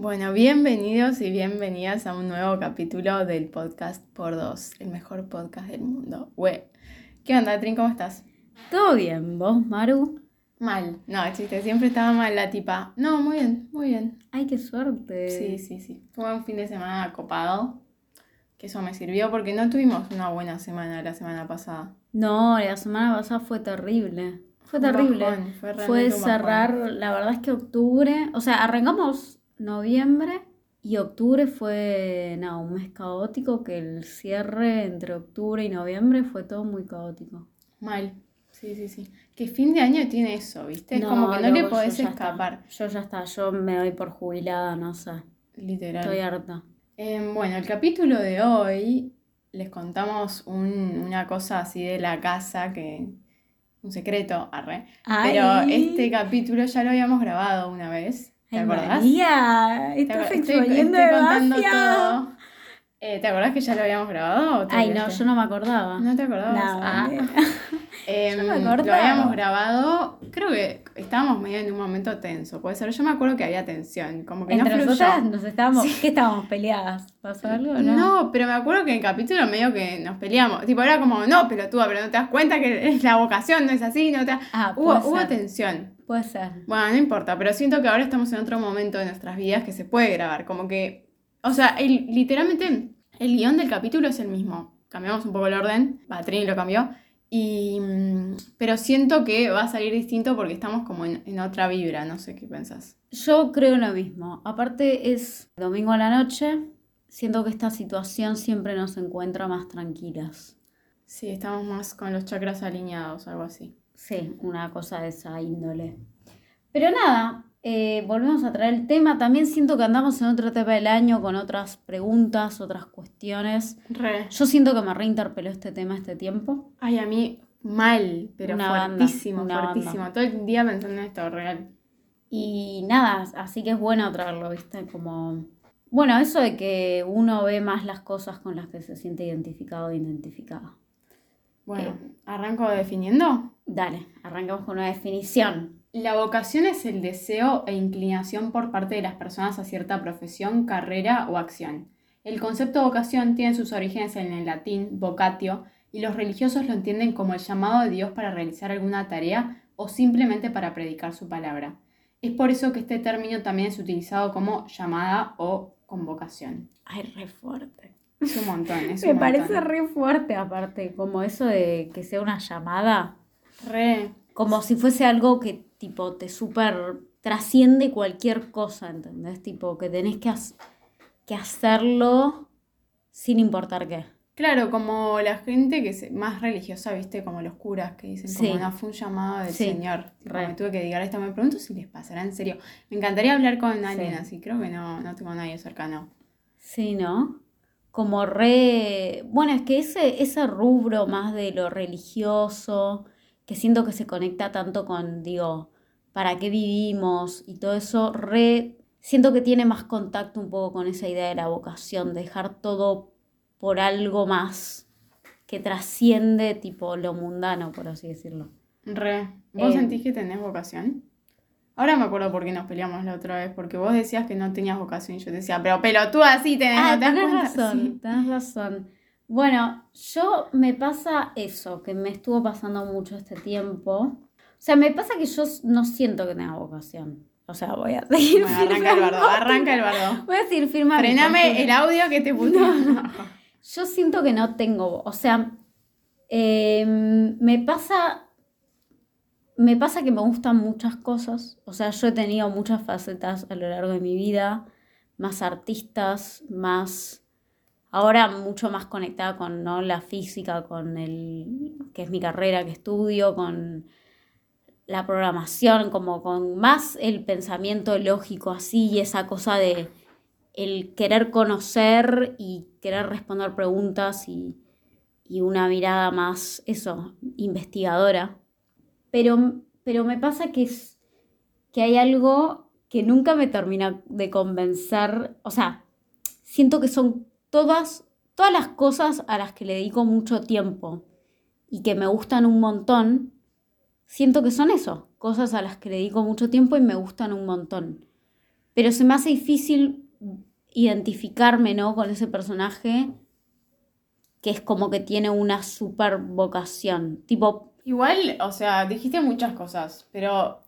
Bueno, bienvenidos y bienvenidas a un nuevo capítulo del podcast por dos, el mejor podcast del mundo. Güey, ¿qué onda, Trin? ¿Cómo estás? Todo bien, ¿vos, Maru? Mal. No, chiste, siempre estaba mal la tipa. No, muy bien, muy bien. Ay, qué suerte. Sí, sí, sí. Tuve un fin de semana copado, que eso me sirvió porque no tuvimos una buena semana la semana pasada. No, la semana pasada fue terrible. Fue terrible. bajón, fue fue cerrar, la verdad es que octubre, o sea, arrancamos noviembre y octubre fue, no, un mes caótico, que el cierre entre octubre y noviembre fue todo muy caótico. Mal. Sí, sí, sí. Que fin de año tiene eso, ¿viste? Es como que no le podés está. escapar. Yo ya está, yo me doy por jubilada, no sé. Literal. Estoy harta. Em, bueno, el capítulo de hoy les contamos un- una cosa así de la casa que. Un secreto, arre. Pero este capítulo ya lo habíamos grabado una vez. ¿Te Ay, acordás? María, estás demasiado. Eh, ¿te acordás que ya lo habíamos grabado? o te Ay, no, yo no me acordaba. ¿No te acordabas? No, Ah. mentira. Em, Yo me lo acordaba. habíamos grabado, creo que estábamos medio en un momento tenso, puede ser. Yo me acuerdo que había tensión, como que Entre no nosotras nos estábamos, ¿qué estábamos peleadas? ¿Pasó algo no? No, pero me acuerdo que en el capítulo medio que nos peleamos. Tipo, era como, no, pelotuda, pero no te das cuenta que es la vocación no es así, no te. Ah, Hubo, hubo tensión. Puede ser. Bueno, no importa, pero siento que ahora estamos en otro momento de nuestras vidas que se puede grabar. Como que, o sea, el- literalmente el guion del capítulo es el mismo. Cambiamos un poco el orden, va, Trini lo cambió. Y, mm, pero siento que va a salir distinto porque estamos como en, en otra vibra, no sé qué pensás. Yo creo lo mismo. Aparte es domingo a la noche. Siento que esta situación siempre nos encuentra más tranquilas. Sí, estamos más con los chakras alineados, algo así. Sí, una cosa de esa índole. Pero nada, eh, volvemos a traer el tema. También siento que andamos en otra etapa del año con otras preguntas, otras cuestiones. Re. Yo siento que me reinterpeló este tema este tiempo. Ay, a mí mal, pero Una banda, fuertísimo, una fuertísimo. Todo el día pensando en esto, real. Y nada, así que es bueno traerlo, ¿viste? Como. Bueno, eso de que uno ve más las cosas con las que se siente identificado o identificada. Bueno, ¿arranco definiendo? Dale, arrancamos con una definición. La vocación es el deseo e inclinación por parte de las personas a cierta profesión, carrera o acción. El concepto vocación tiene sus orígenes en el latín vocatio y los religiosos lo entienden como el llamado de Dios para realizar alguna tarea o simplemente para predicar su palabra. Es por eso que este término también es utilizado como llamada o convocación. Ay, re fuerte. Es un montón, es Me un parece re fuerte, aparte, como eso de que sea una llamada, Re. como si fuese algo que, tipo, te súper trasciende cualquier cosa, ¿entendés? Tipo, que tenés que, que hacerlo sin importar qué. Claro, como la gente que es más religiosa, viste, como los curas que dicen, Sí. como no fue un llamado del Sí, Señor. Tipo, me tuve que dedicar a esto. Me pregunto si les pasará en serio. Me encantaría hablar con alguien Sí. así. Creo que no, no tengo a nadie cercano. Sí, ¿no? Como re... Bueno, es que ese, ese rubro más de lo religioso, que siento que se conecta tanto con, digo, para qué vivimos y todo eso, re... Siento que tiene más contacto un poco con esa idea de la vocación, dejar todo por algo más que trasciende tipo lo mundano, por así decirlo. Re. ¿Vos Eh. sentís que tenés vocación? Ahora me acuerdo por qué nos peleamos la otra vez, porque vos decías que no tenías vocación y yo decía, pero pelotuda sí tenés, Ah, ¿no te das tenés cuenta? razón, Sí. tenés razón. Bueno, yo me pasa eso, que me estuvo pasando mucho este tiempo. O sea, me pasa que yo no siento que tenga vocación. O sea, voy a seguir Bueno, arranca el bardo, arranca el bardo. Voy a seguir mi Frename el audio que te puteo. Yo siento que no tengo, o sea, eh, me pasa, me pasa que me gustan muchas cosas, o sea, yo he tenido muchas facetas a lo largo de mi vida, más artistas, más, ahora mucho más conectada con ¿no? la física, con el, que es mi carrera que estudio, con la programación, como con más el pensamiento lógico así y esa cosa de el querer conocer y querer responder preguntas y, y una mirada más, eso, investigadora. Pero, pero me pasa que, es, que hay algo que nunca me termina de convencer, o sea, siento que son todas, todas las cosas a las que le dedico mucho tiempo y que me gustan un montón, siento que son eso, cosas a las que le dedico mucho tiempo y me gustan un montón. Pero se me hace difícil identificarme, ¿no? Con ese personaje que es como que tiene una super vocación. Tipo. Igual, o sea, dijiste muchas cosas, pero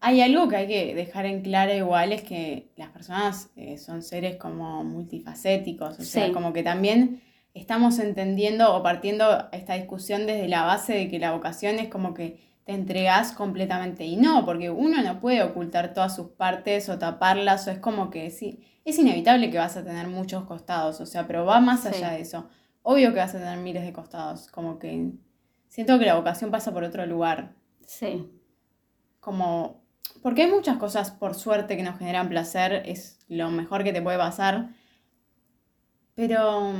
hay algo que hay que dejar en claro igual, es que las personas eh, son seres como multifacéticos, o sea, como que también estamos entendiendo o partiendo esta discusión desde la base de que la vocación es como que te entregas completamente. Y no, porque uno no puede ocultar todas sus partes o taparlas, o es como que sí, es inevitable que vas a tener muchos costados, o sea, pero va más allá de eso. Obvio que vas a tener miles de costados, como que siento que la vocación pasa por otro lugar. Sí. Como, porque hay muchas cosas por suerte que nos generan placer, es lo mejor que te puede pasar, pero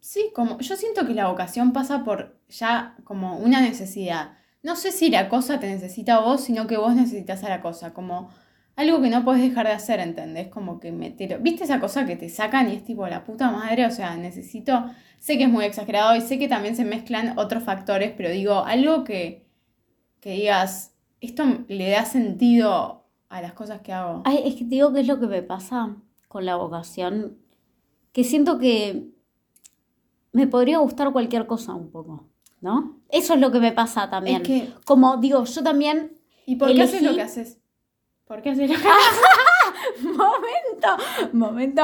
sí, como yo siento que la vocación pasa por ya como una necesidad no sé si la cosa te necesita a vos, sino que vos necesitas a la cosa, como algo que no puedes dejar de hacer, ¿entendés? Como que me ¿Viste esa cosa que te sacan y es tipo la puta madre? O sea, necesito, sé que es muy exagerado y sé que también se mezclan otros factores, pero digo, algo que, que digas, esto le da sentido a las cosas que hago. Ay, es que te digo que es lo que me pasa con la vocación, que siento que me podría gustar cualquier cosa un poco. ¿no? Eso es lo que me pasa también. Es que, Como digo, yo también. ¿Y por qué haces lo que haces? ¿Por qué haces lo que haces? momento, momento.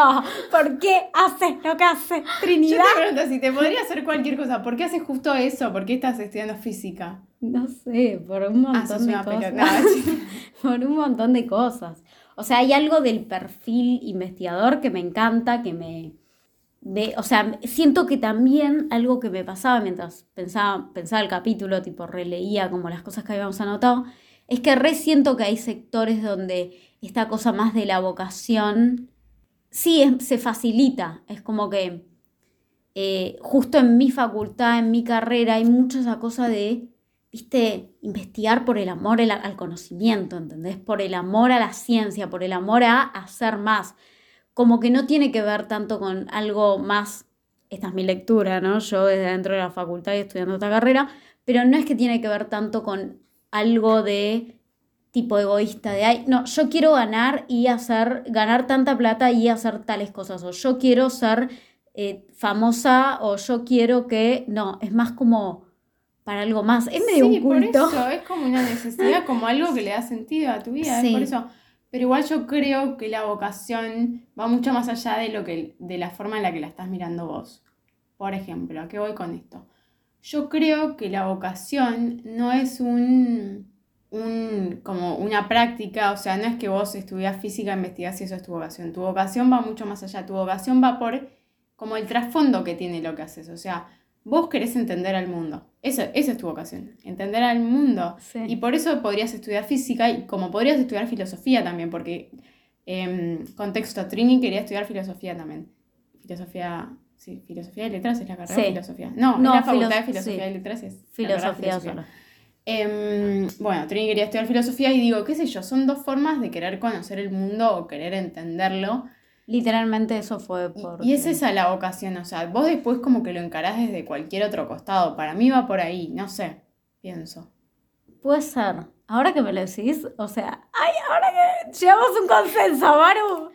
¿Por qué haces lo que haces, Trinidad? Yo te pregunto, si te podría hacer cualquier cosa, ¿por qué haces justo eso? ¿Por qué estás estudiando física? No sé, por un ah, montón de cosas. por un montón de cosas. O sea, hay algo del perfil investigador que me encanta, que me, o sea, siento que también algo que me pasaba mientras pensaba, pensaba el capítulo, tipo releía como las cosas que habíamos anotado, es que re siento que hay sectores donde esta cosa más de la vocación, sí, se facilita, es como que eh, justo en mi facultad, en mi carrera, hay mucha esa cosa de, viste, investigar por el amor al conocimiento, ¿entendés? Por el amor a la ciencia, por el amor a hacer más como que no tiene que ver tanto con algo más, esta es mi lectura, ¿no? Yo desde dentro de la facultad y estudiando esta carrera, pero no es que tiene que ver tanto con algo de tipo egoísta, de, ay, no, yo quiero ganar y hacer, ganar tanta plata y hacer tales cosas, o yo quiero ser eh, famosa, o yo quiero que, no, es más como para algo más, es medio un culto. Por eso, es como una necesidad, como algo que le da sentido a tu vida, es por eso pero igual yo creo que la vocación va mucho más allá de, lo que, de la forma en la que la estás mirando vos. Por ejemplo, ¿a qué voy con esto? Yo creo que la vocación no es un, un, como una práctica, o sea, no es que vos estudias física, investigás y eso es tu vocación. Tu vocación va mucho más allá. Tu vocación va por como el trasfondo que tiene lo que haces. O sea, vos querés entender al mundo. Eso, esa es tu vocación, entender al mundo. Y por eso podrías estudiar física y como podrías estudiar filosofía también, porque eh, contexto, Trini quería estudiar filosofía también. Filosofía, sí, filosofía de letras es la carrera de filosofía. No, no la facultad de filosofía de letras es filosofía, solo. Em, bueno, Trini quería estudiar filosofía y digo, qué sé yo, son dos formas de querer conocer el mundo o querer entenderlo. Literalmente eso fue por... Y es esa la vocación, o sea, vos después como que lo encarás desde cualquier otro costado. Para mí va por ahí, no sé, pienso. Puede ser. Ahora que me lo decís, o sea, ay, ahora que llegamos a un consenso, Maru.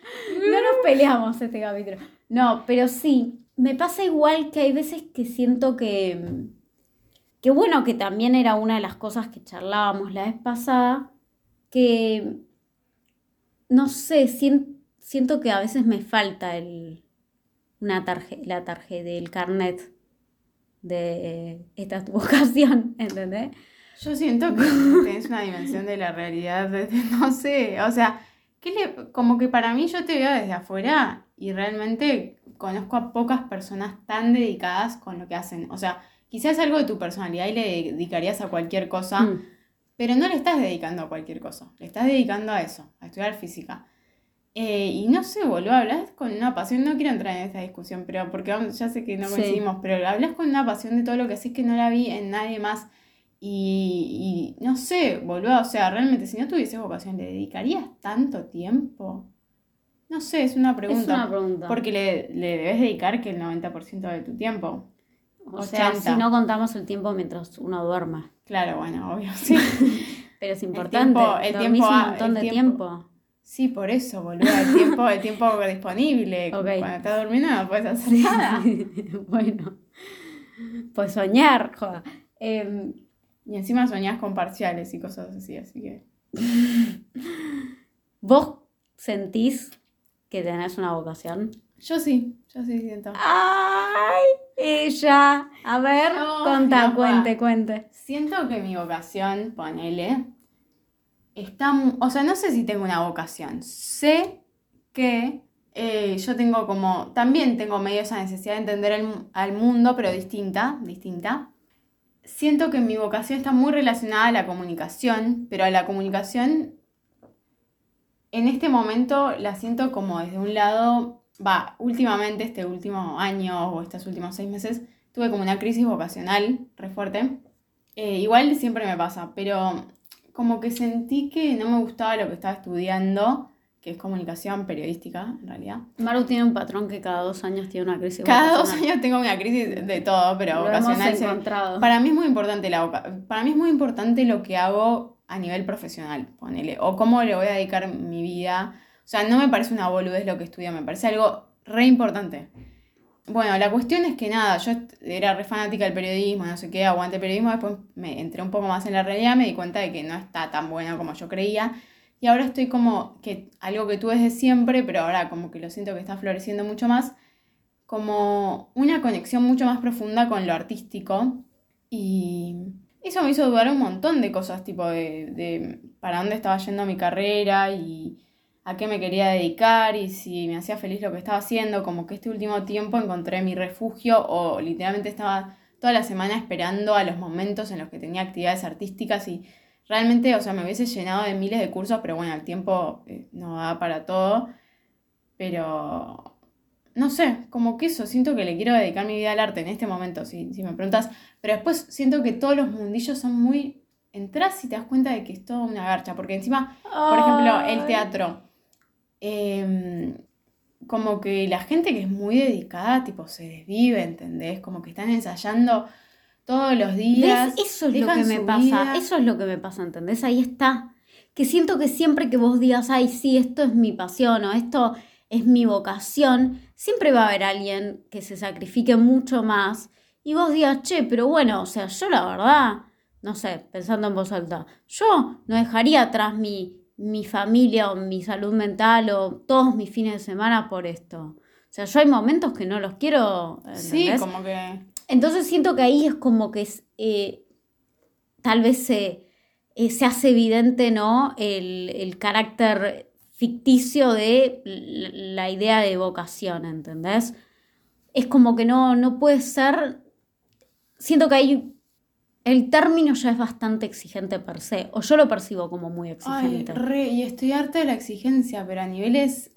No nos peleamos este capítulo. No, pero sí, me pasa igual que hay veces que siento que... Que bueno, que también era una de las cosas que charlábamos la vez pasada, que... No sé, siento siento que a veces me falta el, una la tarjeta del carnet de esta tu vocación, ¿entendés? Yo siento que tienes una dimensión de la realidad, no sé, o sea, le, como que para mí yo te veo desde afuera y realmente conozco a pocas personas tan dedicadas con lo que hacen. O sea, quizás algo de tu personalidad y le dedicarías a cualquier cosa, mm. pero no le estás dedicando a cualquier cosa, le estás dedicando a eso, a estudiar física. Eh, y no sé, boludo, hablas con una pasión, no quiero entrar en esta discusión, pero porque ya sé que no Sí. coincidimos, pero hablas con una pasión de todo lo que haces que no la vi en nadie más. Y, y no sé, boludo, o sea, realmente si no tuvieses vocación, ¿le dedicarías tanto tiempo? No sé, es una pregunta. Es una pregunta. Porque le, le debes dedicar que el 90% de tu tiempo. o sea, 80. si no contamos el tiempo mientras uno duerma. Claro, bueno, obvio, sí. Pero es importante. tiempo- el tiempo un montón el de tiempo- tiempo. Sí, por eso, boludo, el tiempo, el tiempo disponible. Cuando estás durmiendo no puedes hacer nada. bueno. Pues soñar, joda. Em, Y encima soñás con parciales y cosas así, así que. ¿Vos sentís que tenés una vocación? Yo sí, yo sí siento. ¡Ay! Ella. A ver, conta, no, cuente, cuente. Siento que mi vocación, ponele, está. O sea, no sé si tengo una vocación. Sé que eh, yo tengo como. También tengo medio esa necesidad de entender el al mundo, pero distinta, distinta. Siento que mi vocación está muy relacionada a la comunicación, pero a la comunicación en este momento la siento como desde un lado, va, últimamente, este último año o estos últimos seis meses, tuve como una crisis vocacional re fuerte. Eh, igual siempre me pasa, pero como que sentí que no me gustaba lo que estaba estudiando, que es comunicación periodística, en realidad. Maru tiene un patrón que cada dos años tiene una crisis. Cada dos vocacional. años tengo una crisis de todo, pero Lo hemos vocacional. se- encontrado. Para mí es muy importante la Para mí es muy importante lo que hago a nivel profesional, ponele. O cómo le voy a dedicar mi vida. O sea, no me parece una boludez lo que estudio, me parece algo re importante. Bueno, la cuestión es que nada, yo era re fanática del periodismo, no sé qué, aguante el periodismo, después me entré un poco más en la realidad, me di cuenta de que no está tan bueno como yo creía. Y ahora estoy como que algo que tuve desde siempre, pero ahora como que lo siento que está floreciendo mucho más, como una conexión mucho más profunda con lo artístico. Y eso me hizo dudar un montón de cosas, tipo de, de para dónde estaba yendo mi carrera y a qué me quería dedicar y si me hacía feliz lo que estaba haciendo. Como que este último tiempo encontré mi refugio o literalmente estaba toda la semana esperando a los momentos en los que tenía actividades artísticas y realmente, o sea, me hubiese llenado de miles de cursos, pero bueno, el tiempo eh, no da para todo. Pero no sé, como que eso, siento que le quiero dedicar mi vida al arte en este momento, si, si me preguntas. Pero después siento que todos los mundillos son muy. Entras y te das cuenta de que es toda una garcha. Porque encima, por ejemplo, el teatro. em, como que la gente que es muy dedicada, tipo, se desvive, ¿entendés? Como que están ensayando todos los días. ¿Ves? Eso es lo que me pasa. Eso es lo que me pasa, ¿entendés? Ahí está. Que siento que siempre que vos digas, ay, sí, esto es mi pasión o esto es mi vocación, siempre va a haber alguien que se sacrifique mucho más y vos digas, che, pero bueno, o sea, yo la verdad, no sé, pensando en voz alta, yo no dejaría atrás mi, mi familia o mi salud mental o todos mis fines de semana por esto. O sea, yo hay momentos que no los quiero. Sí, ¿entendés? como que. Entonces siento que ahí es como que es, eh, tal vez se, eh, se hace evidente, ¿no? El, el carácter ficticio de la idea de vocación, ¿entendés? Es como que no, no puede ser. Siento que hay. El término ya es bastante exigente per se, o yo lo percibo como muy Ay, exigente. re, y estoy harta de la exigencia, pero a niveles.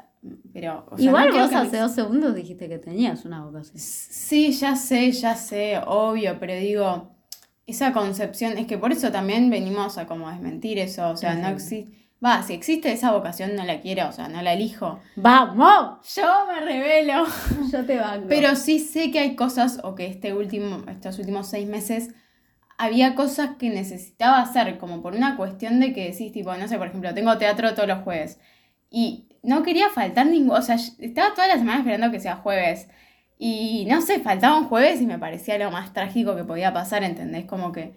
Pero. o sea, Igual no vos me hace dos segundos dijiste que tenías una vocación. Sí, ya sé, ya sé, obvio, pero digo, esa concepción, es que por eso también venimos a como desmentir eso, o sea, no existe, va, si existe esa vocación no la quiero, o sea, no la elijo. ¡Vamos! Yo me revelo. Yo te banco. Pero sí sé que hay cosas, o que este último, estos últimos seis meses, había cosas que necesitaba hacer, como por una cuestión de que decís, tipo, no sé, por ejemplo, tengo teatro todos los jueves. Y no quería faltar ningún, o sea, estaba toda la semana esperando que sea jueves. Y no sé, faltaba un jueves y me parecía lo más trágico que podía pasar, ¿entendés? Como que,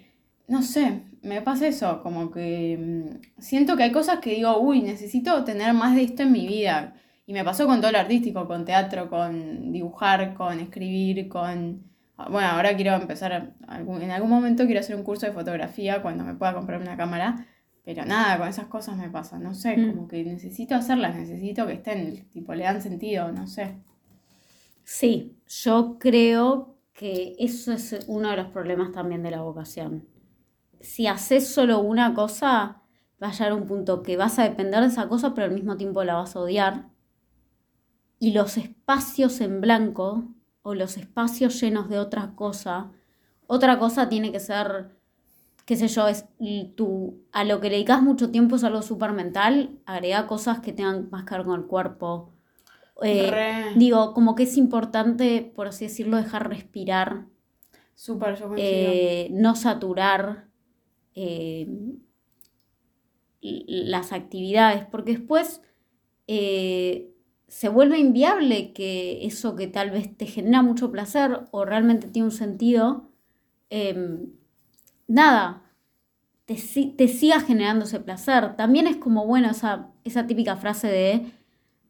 no sé, me pasa eso, como que mm, siento que hay cosas que digo, uy, necesito tener más de esto en mi vida. Y me pasó con todo lo artístico, con teatro, con dibujar, con escribir, con... Bueno, ahora quiero empezar, en algún momento quiero hacer un curso de fotografía cuando me pueda comprar una cámara, pero nada, con esas cosas me pasa, no sé, Mm. como que necesito hacerlas, necesito que estén, tipo, le dan sentido, no sé. Sí, yo creo que eso es uno de los problemas también de la vocación. Si haces solo una cosa, va a llegar un punto que vas a depender de esa cosa, pero al mismo tiempo la vas a odiar. y los espacios en blanco o los espacios llenos de otra cosa, otra cosa tiene que ser, qué sé yo, es tú, a lo que le dedicas mucho tiempo es algo súper mental, agrega cosas que tengan más que ver con el cuerpo. Eh, digo, como que es importante, por así decirlo, dejar respirar. Súper, yo eh, no saturar eh, las actividades, porque después se vuelve inviable que eso que tal vez te genera mucho placer o realmente tiene un sentido, em, nada, te, te, siga generando ese placer. También es como, bueno, esa, típica frase de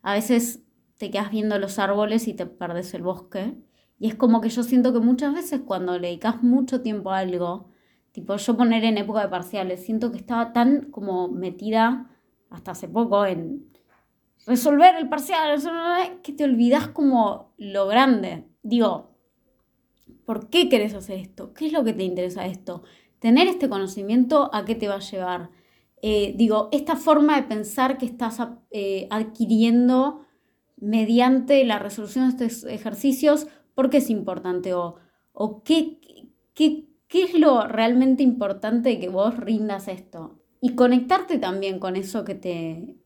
a veces te quedas viendo los árboles y te perdes el bosque. Y es como que yo siento que muchas veces cuando le dedicas mucho tiempo a algo, tipo yo poner en época de parciales, siento que estaba tan como metida hasta hace poco en resolver el parcial, que te olvidas como lo grande. Digo, ¿por qué querés hacer esto? ¿Qué es lo que te interesa esto? Tener este conocimiento, ¿a qué te va a llevar? Eh, digo, esta forma de pensar que estás eh, adquiriendo mediante la resolución de estos ejercicios, ¿por qué es importante? ¿O, o qué, qué, qué es lo realmente importante que vos rindas esto? Y conectarte también con eso que te,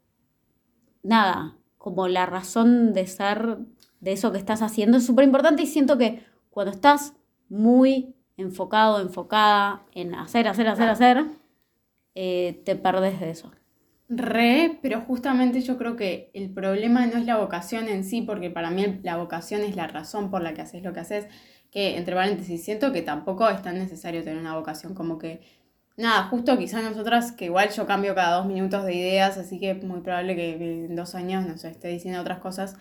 nada, como la razón de ser de eso que estás haciendo es súper importante y siento que cuando estás muy enfocado, enfocada en hacer, hacer, hacer, hacer, eh, te perdes de eso. Re, pero justamente yo creo que el problema no es la vocación en sí, porque para mí la vocación es la razón por la que haces lo que haces, que entre paréntesis siento que tampoco es tan necesario tener una vocación como que nada, justo quizás nosotras, que igual yo cambio cada dos minutos de ideas, así que es muy probable que en dos años, no esté diciendo otras cosas.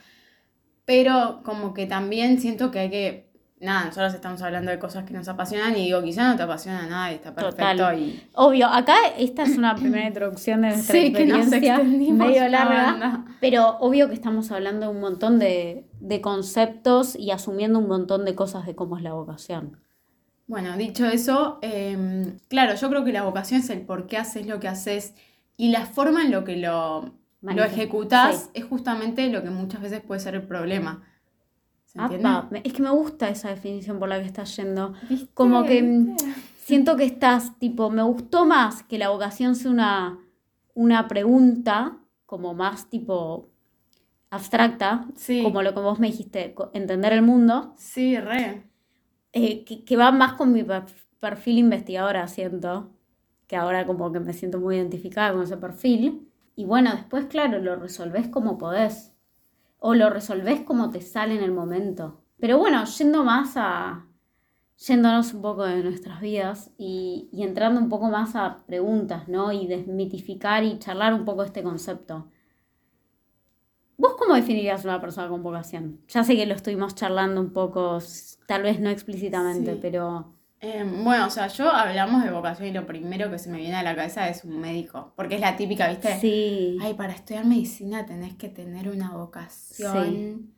Pero como que también siento que hay que, nada, nosotros estamos hablando de cosas que nos apasionan y digo, quizás no te apasiona nada y está perfecto. Y... Obvio, acá esta es una primera introducción de nuestra sí, experiencia, que medio larga, pero obvio que estamos hablando de un montón de, de conceptos y asumiendo un montón de cosas de cómo es la vocación. Bueno, dicho eso, em, claro, yo creo que la vocación es el por qué haces lo que haces y la forma en lo que lo, lo ejecutas es justamente lo que muchas veces puede ser el problema. ¿Se entiende? es que me gusta esa definición por la que estás yendo. Como que mm, siento que estás, tipo, me gustó más que la vocación sea una, una pregunta, como más tipo abstracta, como lo que vos me dijiste, entender el mundo. Sí, re eh, que, va más con mi perfil investigadora, siento, que ahora como que me siento muy identificada con ese perfil. Y bueno, después, claro, lo resolvés como podés. O lo resolvés como te sale en el momento. Pero bueno, yendo más a. yéndonos un poco de nuestras vidas y, y entrando un poco más a preguntas, ¿no? Y desmitificar y charlar un poco este concepto. ¿Vos cómo definirías una persona con vocación? Ya sé que lo estuvimos charlando un poco, tal vez no explícitamente, pero... Em, bueno, o sea, yo hablamos de vocación y lo primero que se me viene a la cabeza es un médico, porque es la típica, ¿viste? Sí. Ay, para estudiar medicina tenés que tener una vocación. Sí.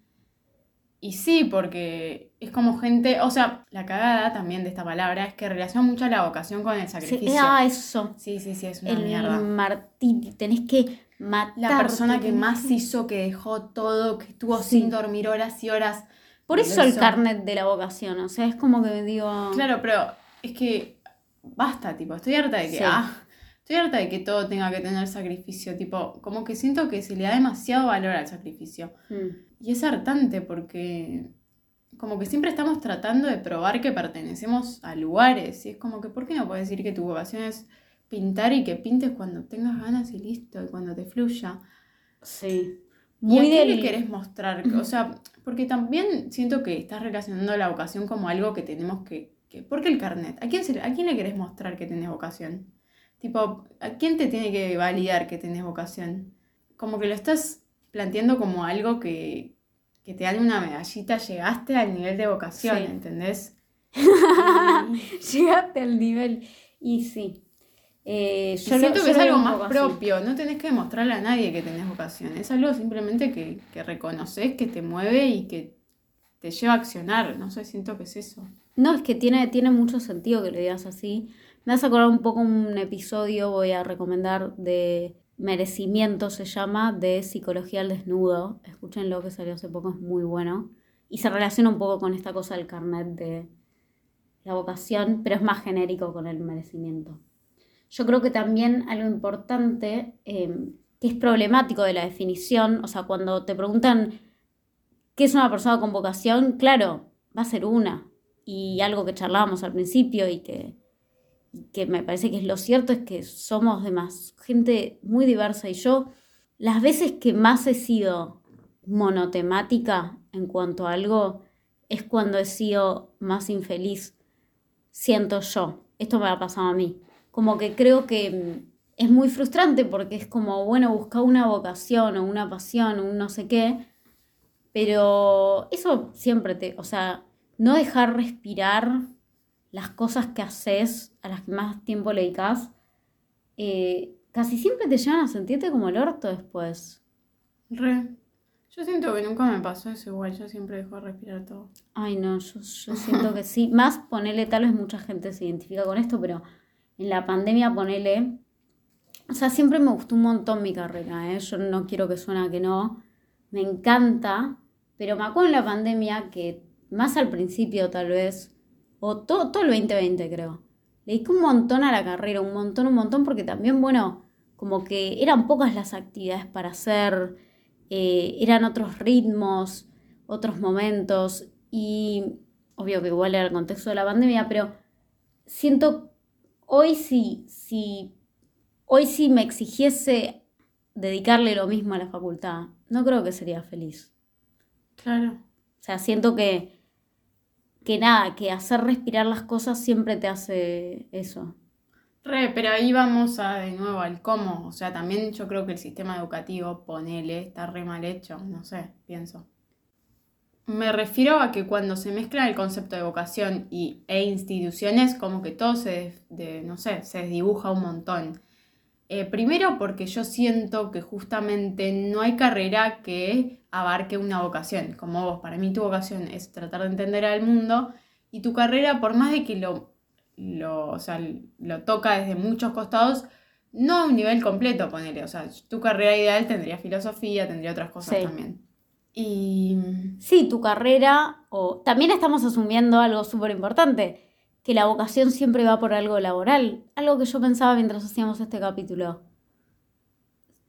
Y sí, porque es como gente, o sea, la cagada también de esta palabra es que relaciona mucho la vocación con el sacrificio. Sí, ah, eso. Sí, sí, sí, es una el mierda. Martín, tenés que la persona que más hizo, que dejó todo, que estuvo sin dormir horas y horas. Por eso el carnet de la vocación, o sea, es como que digo... Claro, pero es que basta, tipo, estoy harta de que... Ah, estoy harta de que todo tenga que tener sacrificio, tipo, como que siento que se le da demasiado valor al sacrificio. Mm. Y es hartante porque como que siempre estamos tratando de probar que pertenecemos a lugares. Y es como que, ¿por qué no puedes decir que tu vocación es pintar y que pintes cuando tengas ganas y listo, y cuando te fluya. Sí. Muy ¿Y a le querés mostrar? O sea, porque también siento que estás relacionando la vocación como algo que tenemos que... que ¿Por qué el carnet? ¿A quién, ¿A quién le querés mostrar que tenés vocación? Tipo, ¿a quién te tiene que validar que tenés vocación? Como que lo estás planteando como algo que, que te dan una medallita, llegaste al nivel de vocación, ¿entendés? llegaste al nivel. Y sí, eh, yo siento que es algo más propio, no tenés que demostrarle a nadie que tenés vocación, es algo simplemente que, que reconoces, que te mueve y que te lleva a accionar, no sé, siento que es eso. No, es que tiene, tiene mucho sentido que lo digas así. Me has acordado un poco un episodio, voy a recomendar, de Merecimiento se llama, de Psicología al Desnudo. Escúchenlo que salió hace poco, es muy bueno. Y se relaciona un poco con esta cosa del carnet de la vocación, pero es más genérico con el merecimiento. Yo creo que también algo importante em, que es problemático de la definición, o sea, cuando te preguntan qué es una persona con vocación, claro, va a ser una. Y algo que charlábamos al principio y que, que me parece que es lo cierto es que somos de más gente muy diversa y yo las veces que más he sido monotemática en cuanto a algo es cuando he sido más infeliz siento yo. Esto me ha pasado a mí. Como que creo que mm, es muy frustrante porque es como, bueno, buscar una vocación o una pasión o un no sé qué, pero eso siempre te, o sea, no dejar respirar las cosas que haces, a las que más tiempo le dedicas, eh, casi siempre te llevan a sentirte como el orto después. Re. Yo siento que nunca me pasó eso igual, yo siempre dejo respirar todo. Ay, no, yo, siento que sí. Más ponele, tal vez mucha gente se identifica con esto, pero en la pandemia ponele. O sea, siempre me gustó un montón mi carrera, ¿eh? Yo no quiero que suena que no. Me encanta, pero me acuerdo en la pandemia que más al principio tal vez, o todo, todo el 2020 creo, le dediqué un montón a la carrera, un montón, un montón, porque también, bueno, como que eran pocas las actividades para hacer eh, eran otros ritmos, otros momentos y obvio que igual era el contexto de la pandemia, pero siento hoy sí, si hoy si me exigiese dedicarle lo mismo a la facultad, no creo que sería feliz. Claro. O sea, siento que, que nada, que hacer respirar las cosas siempre te hace eso. Re, pero ahí vamos a de nuevo al cómo. O sea, también yo creo que el sistema educativo, ponele, está re mal hecho. No sé, pienso. Me refiero a que cuando se mezcla el concepto de vocación y, e instituciones, como que todo se, de, no sé, se desdibuja un montón. Eh, primero porque yo siento que justamente no hay carrera que abarque una vocación. Como vos, para mí tu vocación es tratar de entender al mundo y tu carrera, por más de que lo lo, o sea, lo toca desde muchos costados, no a un nivel completo, ponele. O sea, tu carrera ideal tendría filosofía, tendría otras cosas también. Y. Sí, tu carrera, o también estamos asumiendo algo súper importante, que la vocación siempre va por algo laboral. Algo que yo pensaba mientras hacíamos este capítulo.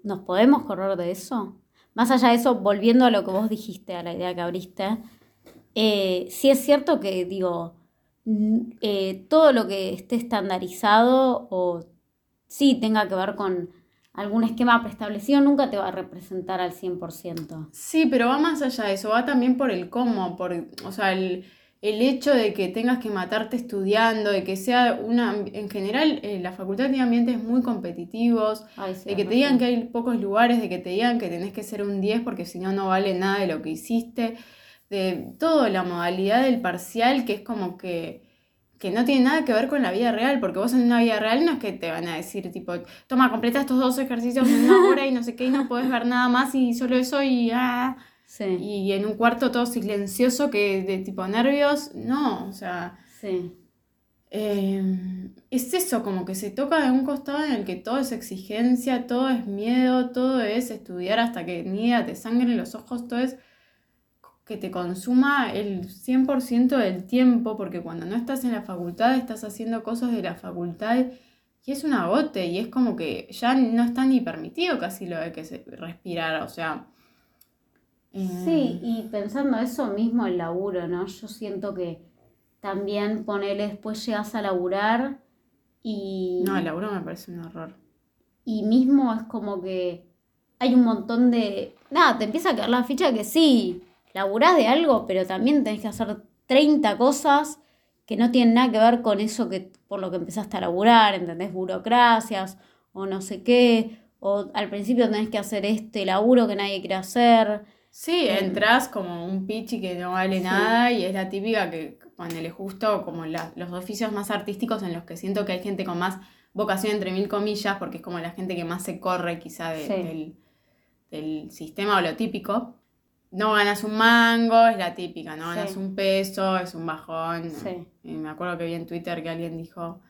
¿Nos podemos correr de eso? Más allá de eso, volviendo a lo que vos dijiste, a la idea que abriste, eh, sí es cierto que, digo, eh, todo lo que esté estandarizado o sí tenga que ver con algún esquema preestablecido nunca te va a representar al 100%. Sí, pero va más allá de eso, va también por el cómo, por, o sea, el, hecho de que tengas que matarte estudiando, de que sea una, en general eh, la facultad tiene ambientes muy competitivos, de que te digan que hay pocos lugares, de que te digan que tenés que ser un 10 porque si no no vale nada de lo que hiciste de toda la modalidad del parcial que es como que, que no tiene nada que ver con la vida real, porque vos en una vida real no es que te van a decir tipo, toma, completa estos dos ejercicios en una hora y no sé qué, y no podés ver nada más y solo eso y ah, y en un cuarto todo silencioso que de tipo nervios, no, o sea, sí. Em, es eso, como que se toca de un costado en el que todo es exigencia, todo es miedo, todo es estudiar hasta que ni te sangren los ojos, todo es que te consuma el 100% del tiempo, porque cuando no estás en la facultad estás haciendo cosas de la facultad y es un agote y es como que ya no está ni permitido casi lo de que se respirar, o sea... Eh, sí, y pensando eso mismo el laburo, ¿no? Yo siento que también ponele después llegas a laburar y... No, el laburo me parece un horror. Y mismo es como que hay un montón de... Nada, te empieza a caer la ficha que sí, laburás de algo, pero también tenés que hacer 30 cosas que no tienen nada que ver con eso que por lo que empezaste a laburar, ¿entendés? Burocracias o no sé qué, o al principio tenés que hacer este laburo que nadie quiere hacer. Sí, em, entras como un pichi que no vale nada y es la típica que le justo como los oficios más artísticos en los que siento que hay gente con más vocación entre mil comillas, porque es como la gente que más se corre quizá del, del sistema o lo típico no ganas un mango, es la típica, no ganas un peso, es un bajón. Y me acuerdo que vi en Twitter que alguien dijo,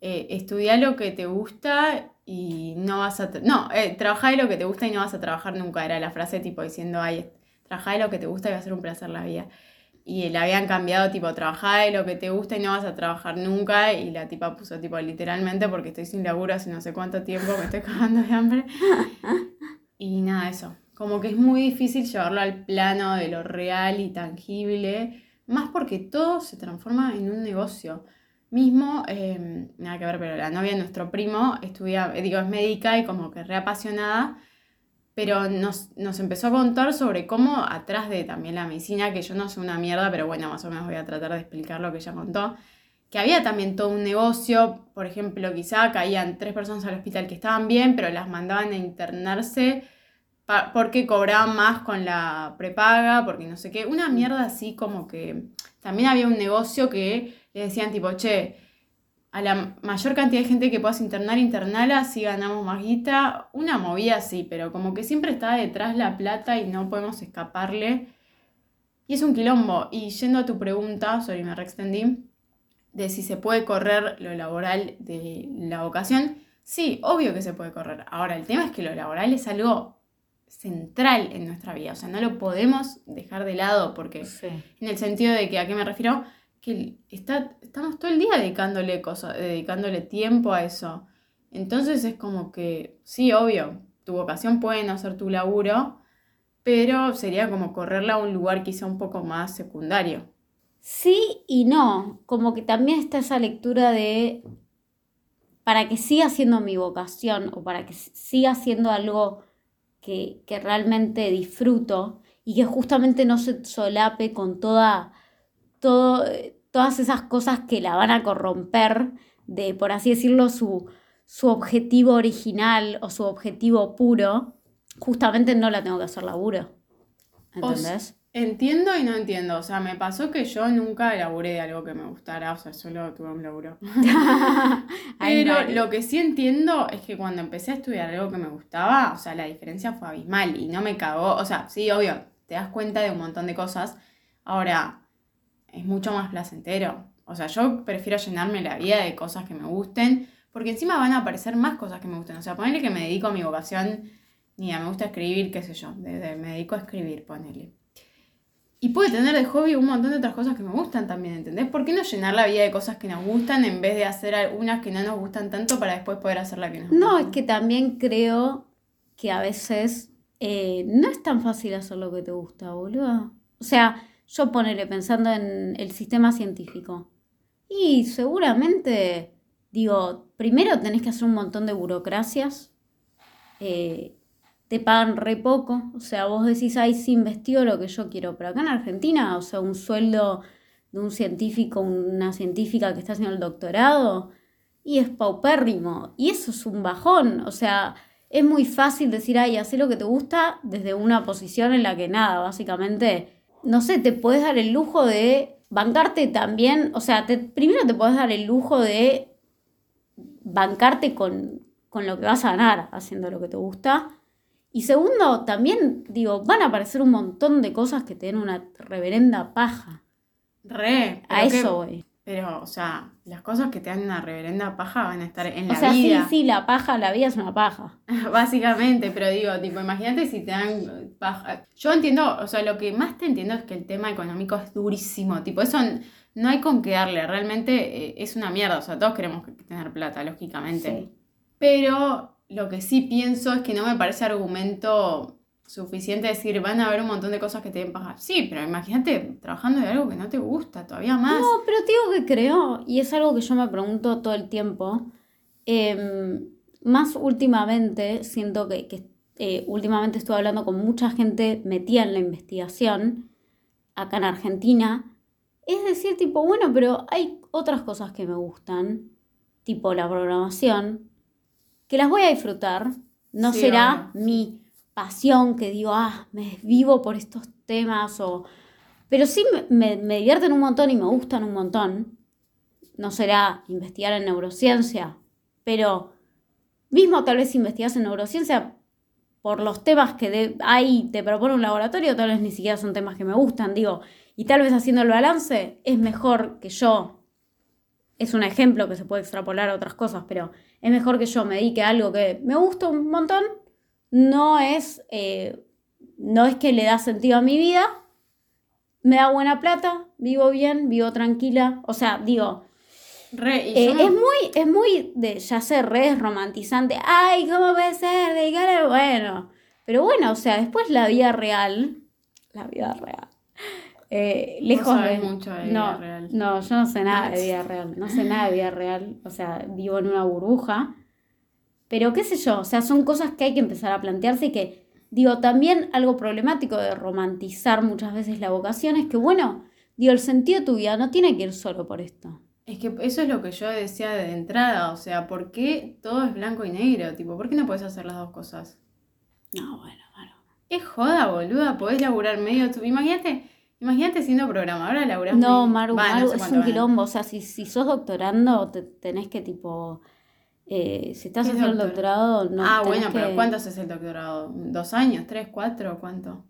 eh, estudia lo que te gusta y no vas a... No, eh, trabajá de lo que te gusta y no vas a trabajar nunca, era la frase tipo diciendo, ay, trabajá de lo que te gusta y va a ser un placer la vida. Y la habían cambiado tipo, trabajá de lo que te gusta y no vas a trabajar nunca. Y la tipa puso tipo, literalmente, porque estoy sin laburo hace no sé cuánto tiempo, me estoy cagando de hambre. Y nada, eso. Como que es muy difícil llevarlo al plano de lo real y tangible, más porque todo se transforma en un negocio. Mismo, em, nada que ver, pero la novia de nuestro primo estudia, digo, es médica y como que reapasionada, pero nos, nos empezó a contar sobre cómo atrás de también la medicina, que yo no sé una mierda, pero bueno, más o menos voy a tratar de explicar lo que ella contó, que había también todo un negocio, por ejemplo, quizá caían tres personas al hospital que estaban bien, pero las mandaban a internarse porque cobraban más con la prepaga, porque no sé qué, una mierda así como que también había un negocio que le decían tipo, che, a la mayor cantidad de gente que puedas internar, internala, si ganamos más guita, una movida así, pero como que siempre está detrás la plata y no podemos escaparle. Y es un quilombo. Y yendo a tu pregunta, sorry, me reextendí, de si se puede correr lo laboral de la vocación, sí, obvio que se puede correr. Ahora, el tema es que lo laboral es algo central en nuestra vida, o sea, no lo podemos dejar de lado porque en el sentido de que a qué me refiero, que está, estamos todo el día dedicándole cosas, dedicándole tiempo a eso. Entonces es como que, sí, obvio, tu vocación puede no ser tu laburo, pero sería como correrla a un lugar quizá un poco más secundario. Sí y no, como que también está esa lectura de para que siga siendo mi vocación o para que siga siendo algo que, realmente disfruto y que justamente no se solape con toda, todo, todas esas cosas que la van a corromper de, por así decirlo, su, su objetivo original o su objetivo puro, justamente no la tengo que hacer laburo. ¿Entendés? Entiendo y no entiendo. O sea, me pasó que yo nunca elaboré de algo que me gustara. O sea, solo tuve un laburo. Pero lo que sí entiendo es que cuando empecé a estudiar algo que me gustaba, o sea, la diferencia fue abismal y no me cagó. O sea, sí, obvio, te das cuenta de un montón de cosas. Ahora, es mucho más placentero. O sea, yo prefiero llenarme la vida de cosas que me gusten, porque encima van a aparecer más cosas que me gusten. O sea, ponerle que me dedico a mi vocación, mira, me gusta escribir, qué sé yo, me dedico a escribir, ponele y puede tener de hobby un montón de otras cosas que me gustan también, ¿entendés? ¿Por qué no llenar la vida de cosas que nos gustan en vez de hacer algunas que no nos gustan tanto para después poder hacer la que nos No, es que también creo que a veces eh, no es tan fácil hacer lo que te gusta, boludo. O sea, yo ponerle pensando en el sistema científico. Y seguramente, digo, primero tenés que hacer un montón de burocracias. Eh, te pagan re poco. O sea, vos decís, ay, sí, investigo lo que yo quiero. Pero acá en Argentina, o sea, un sueldo de un científico, una científica que está haciendo el doctorado, y es paupérrimo. Y eso es un bajón. O sea, es muy fácil decir, ay, haz lo que te gusta desde una posición en la que nada, básicamente, no sé, te puedes dar el lujo de bancarte también, o sea, primero te puedes dar el lujo de bancarte con, con lo que vas a ganar haciendo lo que te gusta y segundo, también, digo, van a aparecer un montón de cosas que te den una reverenda paja. Re. A eso voy. Pero, o sea, las cosas que te dan una reverenda paja van a estar en la vida. O sea, sí, sí, la paja, la vida es una paja. Básicamente, pero digo, tipo, imagínate si te dan paja. Yo entiendo, o sea, lo que más te entiendo es que el tema económico es durísimo. Tipo, eso no hay con qué darle. Realmente eh, es una mierda. O sea, todos queremos tener plata, lógicamente. Sí. Pero lo que sí pienso es que no me parece argumento suficiente decir, van a haber un montón de cosas que te den paja. Sí, pero imagínate trabajando de algo que no te gusta, todavía más. No, pero te digo que creo, y es algo que yo me pregunto todo el tiempo, em, más últimamente, siento que, eh, últimamente estuve hablando con mucha gente metida en la investigación, acá en Argentina, es decir, tipo, bueno, pero hay otras cosas que me gustan, tipo la programación, que las voy a disfrutar. No será mi pasión que digo, ah, me vivo por estos temas o... Pero sí me, me, divierten un montón y me gustan un montón. No será investigar en neurociencia, pero mismo tal vez investigas en neurociencia por los temas que de, ahí te propone un laboratorio, tal vez ni siquiera son temas que me gustan, digo, y tal vez haciendo el balance es mejor que yo es un ejemplo que se puede extrapolar a otras cosas, pero es mejor que yo me dedique a algo que me gusta un montón, no es, eh, no es que le da sentido a mi vida, me da buena plata, vivo bien, vivo tranquila, o sea, digo, Re, eh, es muy, es muy de, ya sé, re romantizante. Ay, ¿cómo puede ser? Dedicarle, bueno. Pero bueno, o sea, después la vida real, la vida real, eh, lejos sabés de... mucho de no, vida real. No, yo no sé nada de vida real, no sé nada de vida real, o sea, vivo en una burbuja. Pero qué sé yo, o sea, son cosas que hay que empezar a plantearse y que, digo, también algo problemático de romantizar muchas veces la vocación es que, bueno, digo, el sentido de tu vida no tiene que ir solo por esto. Es que eso es lo que yo decía de entrada, o sea, ¿por qué todo es blanco y negro? Tipo, ¿por qué no puedes hacer las dos cosas? No, bueno, bueno. Es joda, boluda, podés laburar medio tu... Imagínate, imagínate siendo programadora, laburás No, Maru, no Maru, sé es un quilombo. O sea, si, si sos doctorando, te, tenés que tipo. eh, si estás ¿Qué es haciendo el doctor? doctorado, no. ah, bueno, pero ¿cuánto haces el doctorado? ¿Dos años? ¿Tres? ¿Cuatro? ¿Cuánto?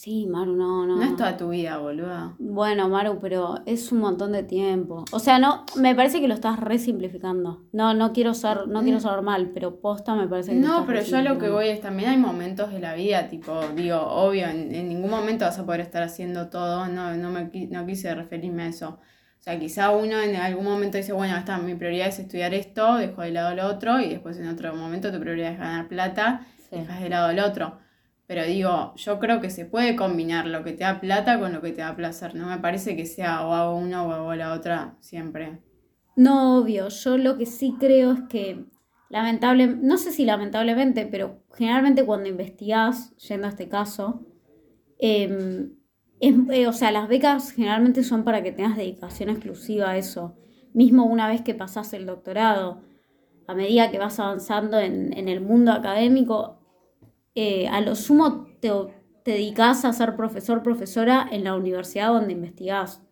Sí, Maru, no, no. No es toda tu vida, boluda. Bueno, Maru, pero es un montón de tiempo. O sea, no, me parece que lo estás resimplificando. No, no quiero ser, no quiero ser mal, pero posta me parece que lo No, pero yo lo que voy es también hay momentos de la vida, tipo, digo, obvio, en, en ningún momento vas a poder estar haciendo todo, no, no me no quise referirme a eso. O sea, quizá uno en algún momento dice, bueno, esta, mi prioridad es estudiar esto, dejo de lado lo otro, y después en otro momento tu prioridad es ganar plata, Sí. dejas de lado el otro. Pero digo, yo creo que se puede combinar lo que te da plata con lo que te da placer. No me parece que sea o hago uno o hago la otra siempre. No, obvio, yo lo que sí creo es que, lamentable, no sé si lamentablemente, pero generalmente cuando investigás, yendo a este caso, em, es- eh, o sea, las becas generalmente son para que tengas dedicación exclusiva a eso. Mismo una vez que pasás el doctorado, a medida que vas avanzando en, en el mundo académico, eh, a lo sumo te, te dedicás a ser profesor, profesora en la universidad donde investigás.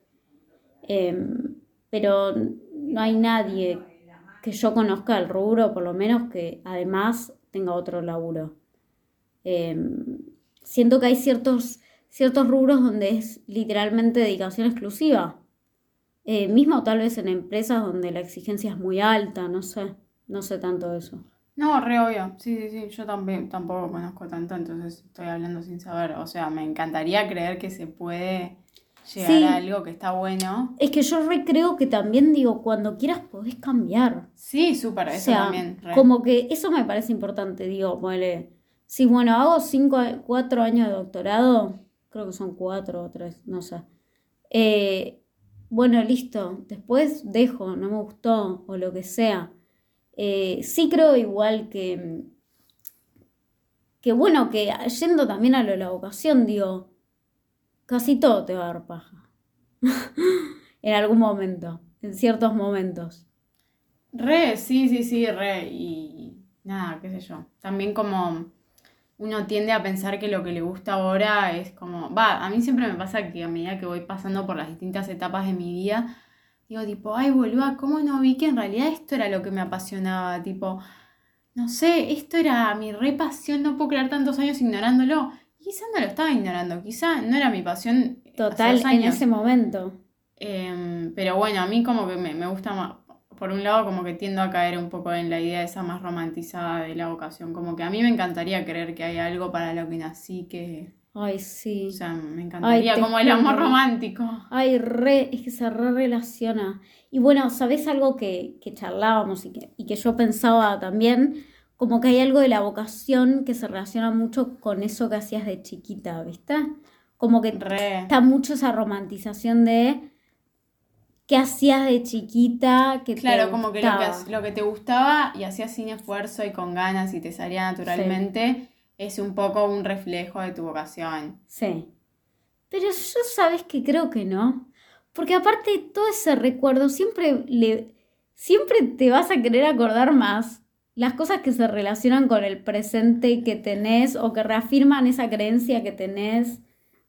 Em, pero no hay nadie que yo conozca del rubro, por lo menos que además tenga otro laburo. Em, siento que hay ciertos, ciertos rubros donde es literalmente dedicación exclusiva. Eh, mismo tal vez en empresas donde la exigencia es muy alta, no sé, no sé tanto eso. No, re obvio. Sí, sí, sí. Yo también, tampoco conozco tanto, entonces estoy hablando sin saber. O sea, me encantaría creer que se puede llegar Sí. a algo que está bueno. Es que yo re creo que también digo, cuando quieras podés cambiar. Sí, súper, O eso sea, también. re. como que eso me parece importante, digo, ponele, si bueno, hago cinco, cuatro años de doctorado, creo que son cuatro o tres, no sé. Eh, bueno, listo, después dejo, no me gustó o lo que sea. Eh, sí creo igual que, que bueno, que yendo también a lo de la vocación, digo, casi todo te va a dar paja. en algún momento, en ciertos momentos. Re, sí, sí, sí, re. Y nada, qué sé yo. También como uno tiende a pensar que lo que le gusta ahora es como, va, a mí siempre me pasa que a medida que voy pasando por las distintas etapas de mi vida, digo tipo, ay, boluda, ¿cómo no vi que en realidad esto era lo que me apasionaba? Tipo, no sé, esto era mi re pasión, no puedo creer tantos años ignorándolo. Quizá no lo estaba ignorando, quizá no era mi pasión. hace Total, dos en ese momento. Em, pero bueno, a mí como que me, me gusta más, por un lado como que tiendo a caer un poco en la idea esa más romantizada de la vocación, como que a mí me encantaría creer que hay algo para lo que nací, que, Ay, sí. o sea, me encantaría como el amor romántico. Ay, re, es que se re relaciona. Y bueno, ¿sabés algo que, que charlábamos y que, y que yo pensaba también? Como que hay algo de la vocación que se relaciona mucho con eso que hacías de chiquita, ¿viste? Como que Re. está mucho esa romantización de qué hacías de chiquita, que te Claro, como que lo que, lo que te gustaba y hacías sin esfuerzo y con ganas y te salía naturalmente, es un poco un reflejo de tu vocación. Sí. Pero yo sabes que creo que no. Porque aparte todo ese recuerdo siempre le siempre te vas a querer acordar más las cosas que se relacionan con el presente que tenés o que reafirman esa creencia que tenés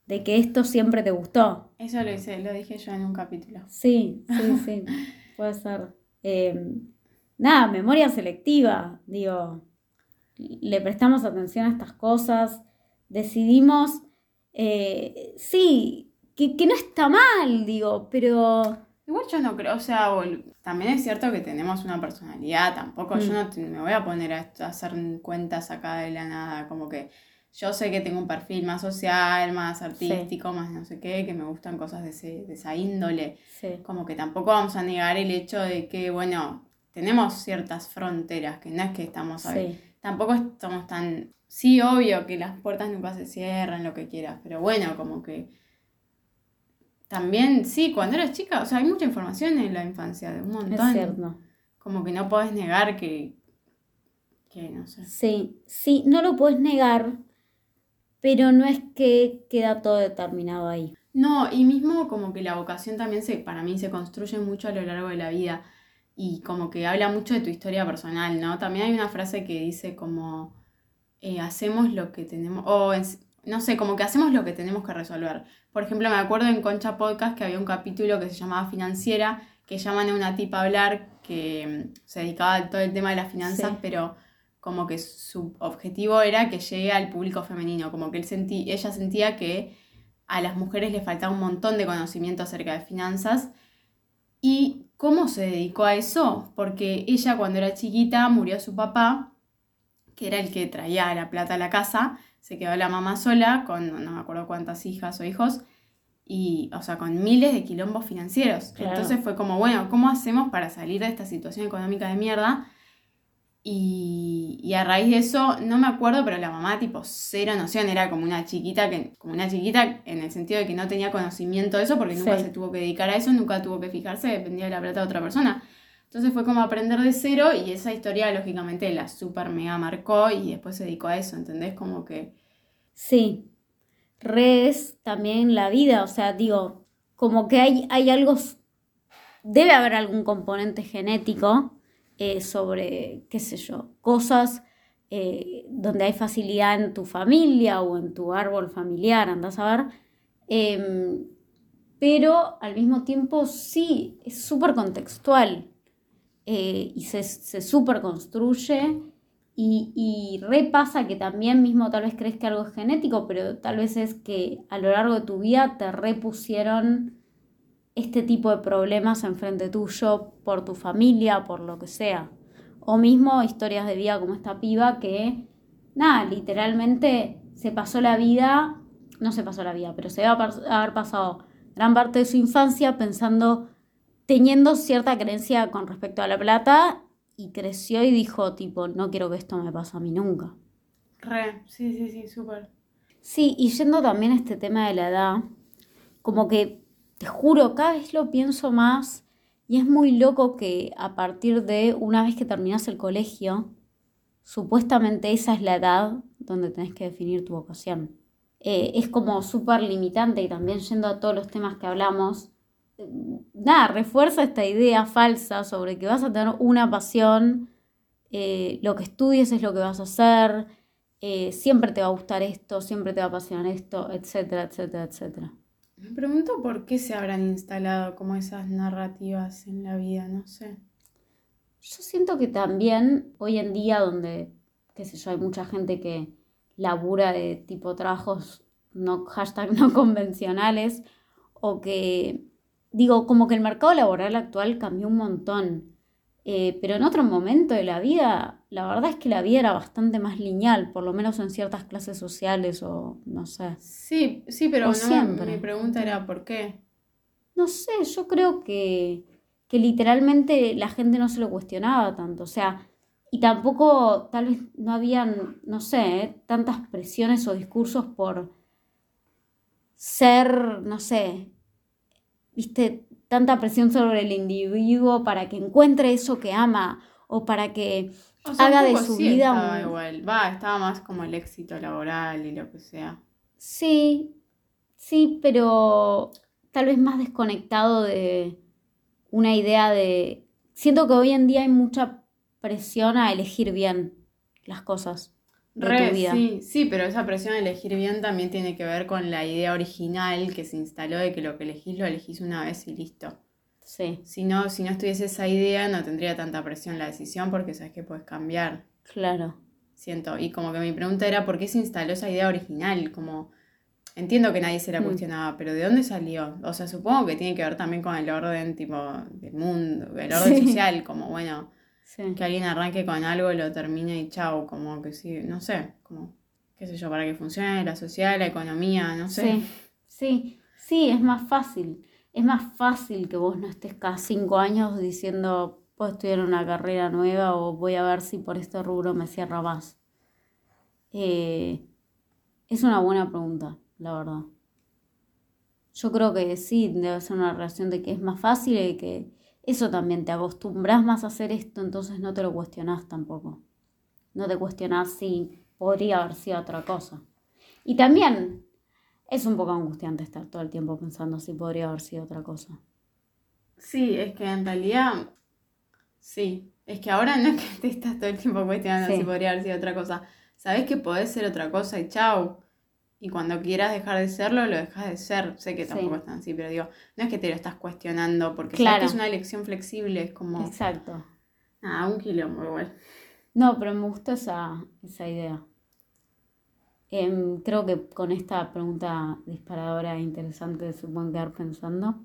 de que esto siempre te gustó. Eso lo hice, lo dije yo en un capítulo. Sí, sí, sí. Puede ser. Eh, nada, memoria selectiva. Digo, le prestamos atención a estas cosas. Decidimos, eh, sí, que, que no está mal, digo, pero Igual yo no creo, o sea, también es cierto que tenemos una personalidad, tampoco yo Mm. no te- me voy a poner a, a hacer cuentas acá de la nada, como que yo sé que tengo un perfil más social, más artístico, más no sé qué, que me gustan cosas de, ese- de esa índole, Sí. como que tampoco vamos a negar el hecho de que, bueno, tenemos ciertas fronteras, que no es que estamos ahí, Sí. Tampoco estamos tan, sí, obvio que las puertas nunca se cierran, lo que quieras, pero bueno, como que también, sí, cuando eras chica, o sea, hay mucha información en la infancia, de un Es montón. cierto. Como que no podés negar que, que no sé. Sí, sí, no lo puedes negar, pero no es que queda todo determinado ahí. No, y mismo como que la vocación también se, para mí se construye mucho a lo largo de la vida y como que habla mucho de tu historia personal, ¿no? También hay una frase que dice como eh, hacemos lo que tenemos, o en- no sé, como que hacemos lo que tenemos que resolver. Por ejemplo, me acuerdo en Concha Podcast que había un capítulo que se llamaba Financiera, que llaman a una tipa a hablar que mm, se dedicaba a todo el tema de las finanzas, Sí. pero como que su objetivo era que llegue al público femenino, como que él sentí, ella sentía que a las mujeres les faltaba un montón de conocimiento acerca de finanzas. ¿Y cómo se dedicó a eso? Porque ella cuando era chiquita murió su papá, que era el que traía la plata a la casa, se quedó la mamá sola con no me acuerdo cuántas hijas o hijos, y, o sea, con miles de quilombos financieros. Claro. Entonces fue como, bueno, ¿cómo hacemos para salir de esta situación económica de mierda? Y, y a raíz de eso, no me acuerdo, pero la mamá tipo cero noción, era como una chiquita, que, como una chiquita en el sentido de que no tenía conocimiento de eso, porque nunca Sí. se tuvo que dedicar a eso, nunca tuvo que fijarse, dependía de la plata de otra persona. Entonces fue como aprender de cero y esa historia lógicamente la super mega marcó y después se dedicó a eso, ¿entendés? Como que... Sí, re es también la vida, o sea, digo, como que hay, hay algo, debe haber algún componente genético eh, sobre, qué sé yo, cosas eh, donde hay facilidad en tu familia o en tu árbol familiar, andás a ver, Em, pero al mismo tiempo sí, es súper contextual eh, y se, se súper construye. Y, y repasa que también mismo tal vez crees que algo es genético, pero tal vez es que a lo largo de tu vida te repusieron este tipo de problemas enfrente tuyo por tu familia, por lo que sea. O mismo historias de vida como esta piba que, nada, literalmente se pasó la vida, no se pasó la vida, pero se debe haber haber pasado gran parte de su infancia pensando, teniendo cierta creencia con respecto a la plata y creció y dijo tipo, no quiero que esto me pase a mí nunca. Re, sí, sí, sí, súper. Sí, y yendo también a este tema de la edad, como que te juro, cada vez lo pienso más y es muy loco que a partir de una vez que terminas el colegio, supuestamente esa es la edad donde tenés que definir tu vocación. Eh, es como súper limitante y también yendo a todos los temas que hablamos, eh, nada, refuerza esta idea falsa sobre que vas a tener una pasión, eh, lo que estudies es lo que vas a hacer, eh, siempre te va a gustar esto, siempre te va a apasionar esto, etcétera, etcétera, etcétera. Me pregunto por qué se habrán instalado como esas narrativas en la vida, no sé. Yo siento que también hoy en día donde, qué sé yo, hay mucha gente que labura de tipo trabajos no, hashtag no convencionales o que, digo, como que el mercado laboral actual cambió un montón. Eh, pero en otro momento de la vida, la verdad es que la vida era bastante más lineal, por lo menos en ciertas clases sociales o no sé. Sí, sí, pero no, siempre. mi pregunta era ¿por qué? No sé, yo creo que, que literalmente la gente no se lo cuestionaba tanto, o sea, y tampoco tal vez no habían, no sé, ¿eh? tantas presiones o discursos por ser, no sé, viste, tanta presión sobre el individuo para que encuentre eso que ama o para que O sea, un haga de su sí vida estaba un- igual. Va, estaba más como el éxito laboral y lo que sea. Sí, sí, pero tal vez más desconectado de una idea de... Siento que hoy en día hay mucha presión a elegir bien las cosas de Re, tu vida. sí, sí, pero esa presión de elegir bien también tiene que ver con la idea original que se instaló de que lo que elegís lo elegís una vez y listo. Sí, Si no, si no estuviese esa idea, no tendría tanta presión la decisión porque sabes que puedes cambiar. claro. Siento. Y como que mi pregunta era por qué se instaló esa idea original, como entiendo que nadie se la Mm. cuestionaba, pero ¿de dónde salió? O sea, supongo que tiene que ver también con el orden, tipo, del mundo, el orden Sí. social, como, bueno, Sí. que alguien arranque con algo, lo termine y chao, como que sí, no sé, como, qué sé yo, para que funcione la sociedad, la economía, no sé. Sí, sí, sí, es más fácil. Es más fácil que vos no estés cada cinco años diciendo, puedo estudiar una carrera nueva o voy a ver si por este rubro me cierra más. Eh, es una buena pregunta, la verdad. Yo creo que sí, debe ser una relación de que es más fácil y que eso también te acostumbras más a hacer esto, entonces no te lo cuestionás tampoco. No te cuestionás si podría haber sido otra cosa. Y también es un poco angustiante estar todo el tiempo pensando si podría haber sido otra cosa. Sí, es que en realidad, sí, es que ahora no es que te estás todo el tiempo cuestionando Sí. si podría haber sido otra cosa. Sabes que podés ser otra cosa y chau. Y cuando quieras dejar de serlo, lo dejas de ser. Sé que Sí. tampoco es tan así, pero digo, no es que te lo estás cuestionando porque sabes Claro. que es una elección flexible, es como, Exacto. nada, un quilombo igual. No, pero me gustó esa, esa idea. Em, creo que con esta pregunta disparadora e interesante se pueden quedar pensando.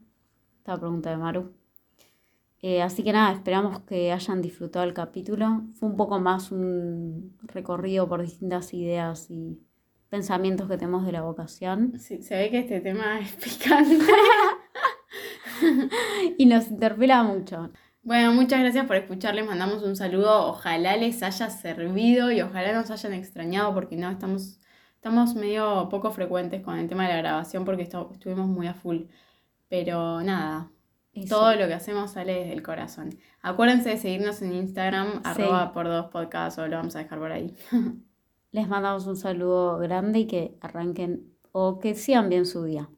Esta pregunta de Maru. Eh, así que nada, esperamos que hayan disfrutado el capítulo. Fue un poco más un recorrido por distintas ideas y pensamientos que tenemos de la vocación. Sí, se ve que este tema es picante. Y nos interpela mucho. Bueno, muchas gracias por escuchar, les mandamos un saludo, ojalá les haya servido y ojalá nos hayan extrañado porque no, estamos, estamos medio poco frecuentes con el tema de la grabación porque estu- estuvimos muy a full. Pero nada, Eso. todo lo que hacemos sale desde el corazón. Acuérdense de seguirnos en Instagram, arroba por dos podcasts, o lo vamos a dejar por ahí. Les mandamos un saludo grande y que arranquen o que sigan bien su día.